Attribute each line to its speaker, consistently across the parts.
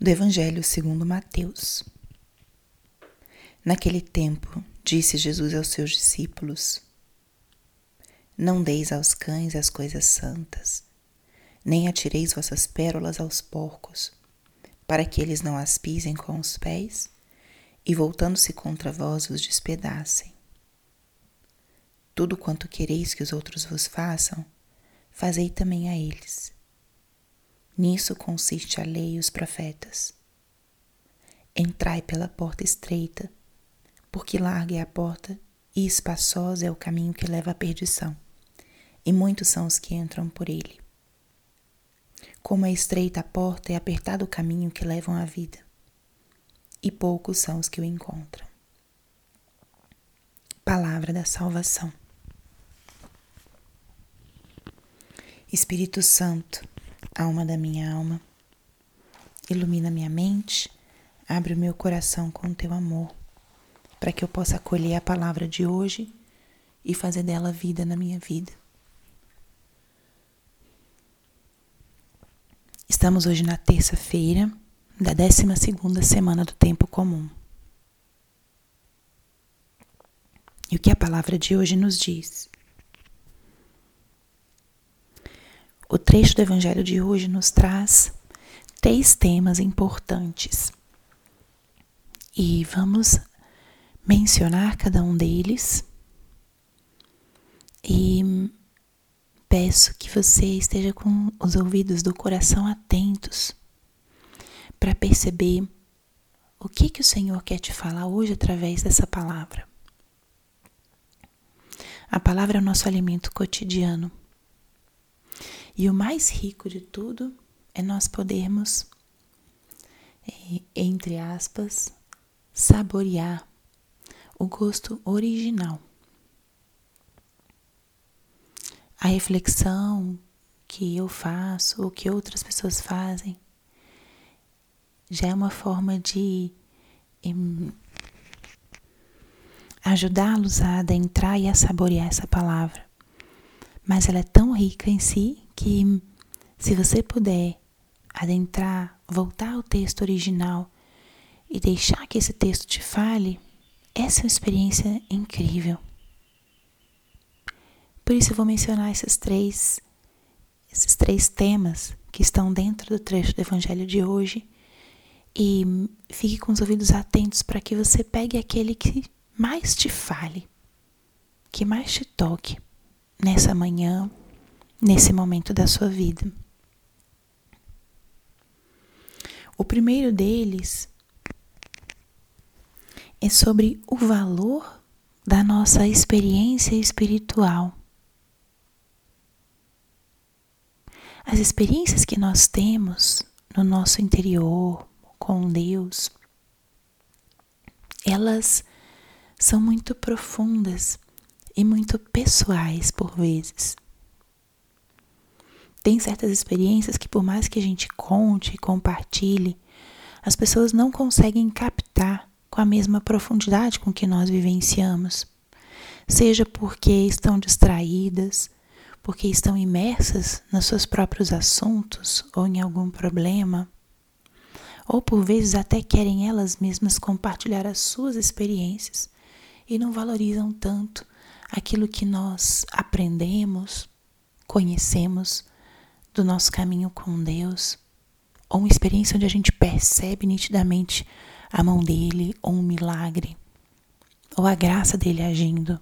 Speaker 1: do Evangelho segundo Mateus. Naquele tempo, disse Jesus aos seus discípulos: Não deis aos cães as coisas santas, nem atireis vossas pérolas aos porcos, para que eles não as pisem com os pés e, voltando-se contra vós, os despedacem. Tudo quanto quereis que os outros vos façam, fazei também a eles Nisso consiste a lei e os profetas. Entrai pela porta estreita, porque larga é a porta e espaçosa é o caminho que leva à perdição, e muitos são os que entram por ele. Como é estreita a porta e apertado o caminho que levam à vida, e poucos são os que o encontram. Palavra da Salvação. Espírito Santo, alma da minha alma. Ilumina minha mente, abre o meu coração com o teu amor, para que eu possa acolher a palavra de hoje e fazer dela vida na minha vida. Estamos hoje na terça-feira da 12 segunda semana do tempo comum. E o que a palavra de hoje nos diz? O trecho do Evangelho de hoje nos traz três temas importantes. E vamos mencionar cada um deles. E peço que você esteja com os ouvidos do coração atentos para perceber o que que o Senhor quer te falar hoje através dessa palavra. A palavra é o nosso alimento cotidiano. E o mais rico de tudo é nós podermos, é, entre aspas, saborear o gosto original. A reflexão que eu faço ou que outras pessoas fazem já é uma forma de ajudá-los a adentrar e a saborear essa palavra. Mas ela é tão rica em si que, se você puder adentrar, voltar ao texto original e deixar que esse texto te fale, essa é uma experiência incrível. Por isso eu vou mencionar esses três, esses três temas que estão dentro do trecho do Evangelho de hoje e fique com os ouvidos atentos para que você pegue aquele que mais te fale, que mais te toque nessa manhã nesse momento da sua vida. O primeiro deles é sobre o valor da nossa experiência espiritual. As experiências que nós temos no nosso interior com Deus, elas são muito profundas e muito pessoais por vezes. Tem certas experiências que, por mais que a gente conte e compartilhe, as pessoas não conseguem captar com a mesma profundidade com que nós vivenciamos. Seja porque estão distraídas, porque estão imersas nos seus próprios assuntos ou em algum problema, ou por vezes até querem elas mesmas compartilhar as suas experiências e não valorizam tanto aquilo que nós aprendemos, conhecemos do nosso caminho com Deus, ou uma experiência onde a gente percebe nitidamente a mão dele, ou um milagre, ou a graça dele agindo.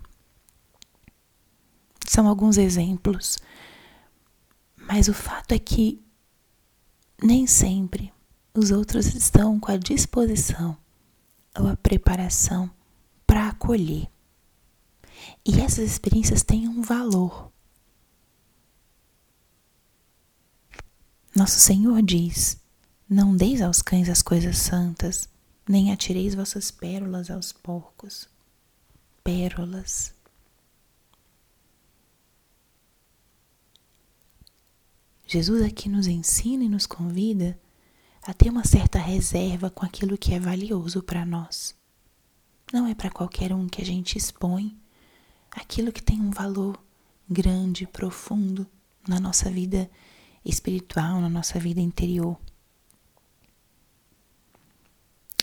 Speaker 1: São alguns exemplos, mas o fato é que nem sempre os outros estão com a disposição ou a preparação para acolher. E essas experiências têm um valor. Nosso Senhor diz: Não deis aos cães as coisas santas, nem atireis vossas pérolas aos porcos. Pérolas. Jesus aqui nos ensina e nos convida a ter uma certa reserva com aquilo que é valioso para nós. Não é para qualquer um que a gente expõe aquilo que tem um valor grande, profundo na nossa vida espiritual, na nossa vida interior.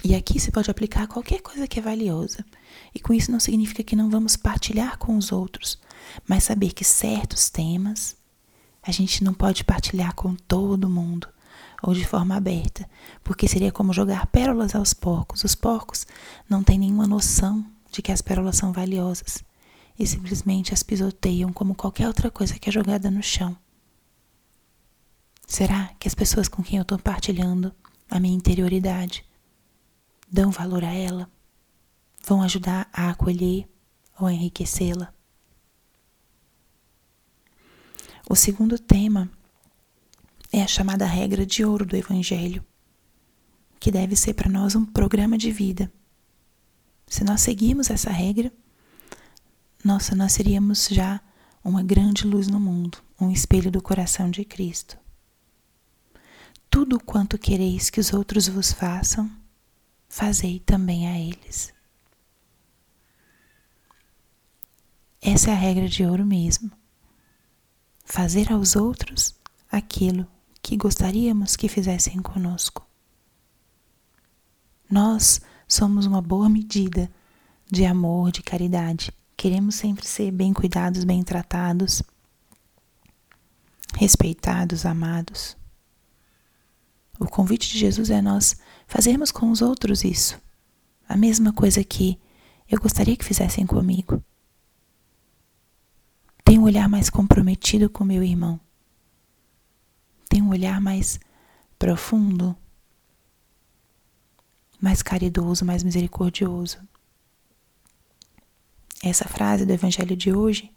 Speaker 1: E aqui se pode aplicar qualquer coisa que é valiosa. E com isso não significa que não vamos partilhar com os outros, mas saber que certos temas a gente não pode partilhar com todo mundo ou de forma aberta, porque seria como jogar pérolas aos porcos. Os porcos não têm nenhuma noção de que as pérolas são valiosas e simplesmente as pisoteiam como qualquer outra coisa que é jogada no chão. Será que as pessoas com quem eu estou partilhando a minha interioridade dão valor a ela? Vão ajudar a acolher ou a enriquecê-la? O segundo tema é a chamada regra de ouro do Evangelho, que deve ser para nós um programa de vida. Se nós seguirmos essa regra, nossa, nós seríamos já uma grande luz no mundo, um espelho do coração de Cristo. Tudo quanto quereis que os outros vos façam, fazei também a eles. Essa é a regra de ouro mesmo fazer aos outros aquilo que gostaríamos que fizessem conosco. Nós somos uma boa medida de amor, de caridade. Queremos sempre ser bem cuidados, bem tratados, respeitados, amados. O convite de Jesus é nós fazermos com os outros isso, a mesma coisa que eu gostaria que fizessem comigo. Tem um olhar mais comprometido com meu irmão. Tem um olhar mais profundo, mais caridoso, mais misericordioso. Essa frase do Evangelho de hoje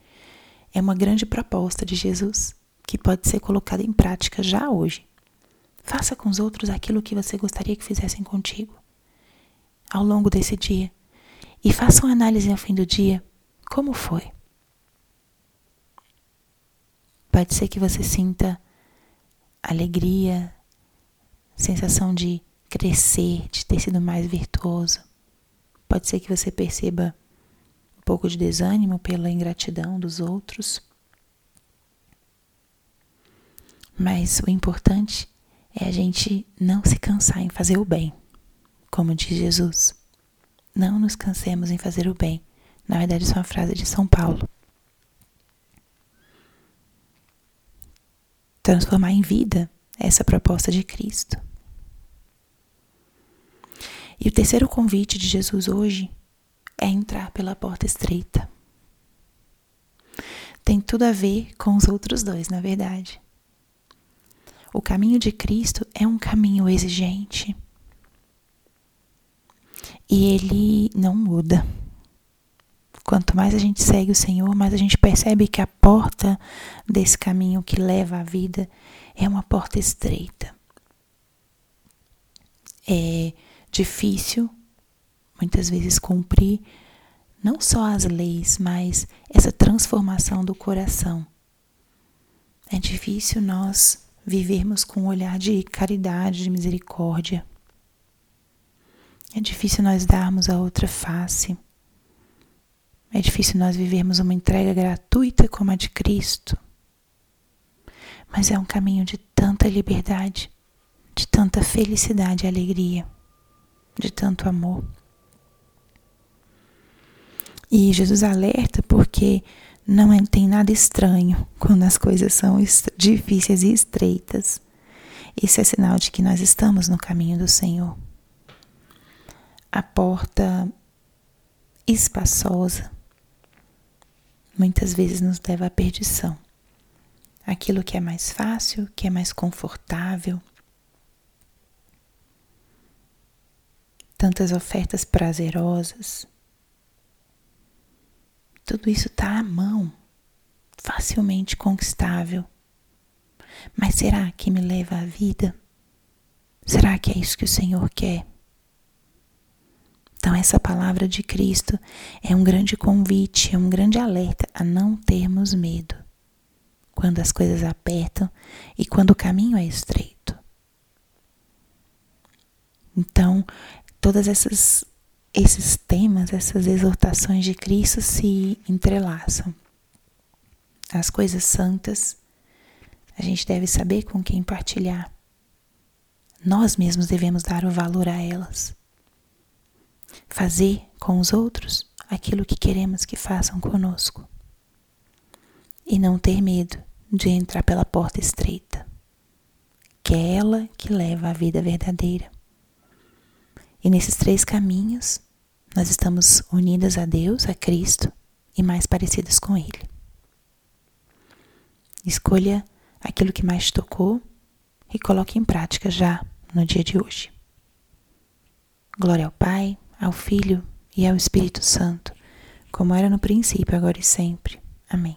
Speaker 1: é uma grande proposta de Jesus que pode ser colocada em prática já hoje. Faça com os outros aquilo que você gostaria que fizessem contigo ao longo desse dia. E faça uma análise ao fim do dia. Como foi? Pode ser que você sinta alegria, sensação de crescer, de ter sido mais virtuoso. Pode ser que você perceba um pouco de desânimo pela ingratidão dos outros. Mas o importante é a gente não se cansar em fazer o bem, como diz Jesus. Não nos cansemos em fazer o bem. Na verdade, isso é uma frase de São Paulo. transformar em vida essa proposta de Cristo. E o terceiro convite de Jesus hoje é entrar pela porta estreita. Tem tudo a ver com os outros dois, na verdade. O caminho de Cristo é um caminho exigente. E ele não muda. Quanto mais a gente segue o Senhor, mais a gente percebe que a porta desse caminho que leva à vida é uma porta estreita. É difícil, muitas vezes, cumprir não só as leis, mas essa transformação do coração. É difícil nós vivermos com um olhar de caridade, de misericórdia. É difícil nós darmos a outra face. É difícil nós vivermos uma entrega gratuita como a de Cristo, mas é um caminho de tanta liberdade, de tanta felicidade e alegria, de tanto amor. E Jesus alerta porque não é, tem nada estranho quando as coisas são difíceis e estreitas. Isso é sinal de que nós estamos no caminho do Senhor. A porta espaçosa muitas vezes nos leva à perdição. Aquilo que é mais fácil, que é mais confortável. Tantas ofertas prazerosas. Tudo isso está à mão, facilmente conquistável. Mas será que me leva à vida? Será que é isso que o Senhor quer? Então, essa palavra de Cristo é um grande convite, é um grande alerta a não termos medo quando as coisas apertam e quando o caminho é estreito. Então, todas essas esses temas, essas exortações de Cristo se entrelaçam. As coisas santas, a gente deve saber com quem partilhar. Nós mesmos devemos dar o valor a elas. fazer com os outros aquilo que queremos que façam conosco. E não ter medo de entrar pela porta estreita, que é ela que leva à vida verdadeira. E nesses três caminhos, nós estamos unidas a Deus, a Cristo e mais parecidas com Ele. Escolha aquilo que mais te tocou e coloque em prática já no dia de hoje. Glória ao Pai, ao Filho e ao Espírito Santo, como era no princípio, agora e sempre. Amém.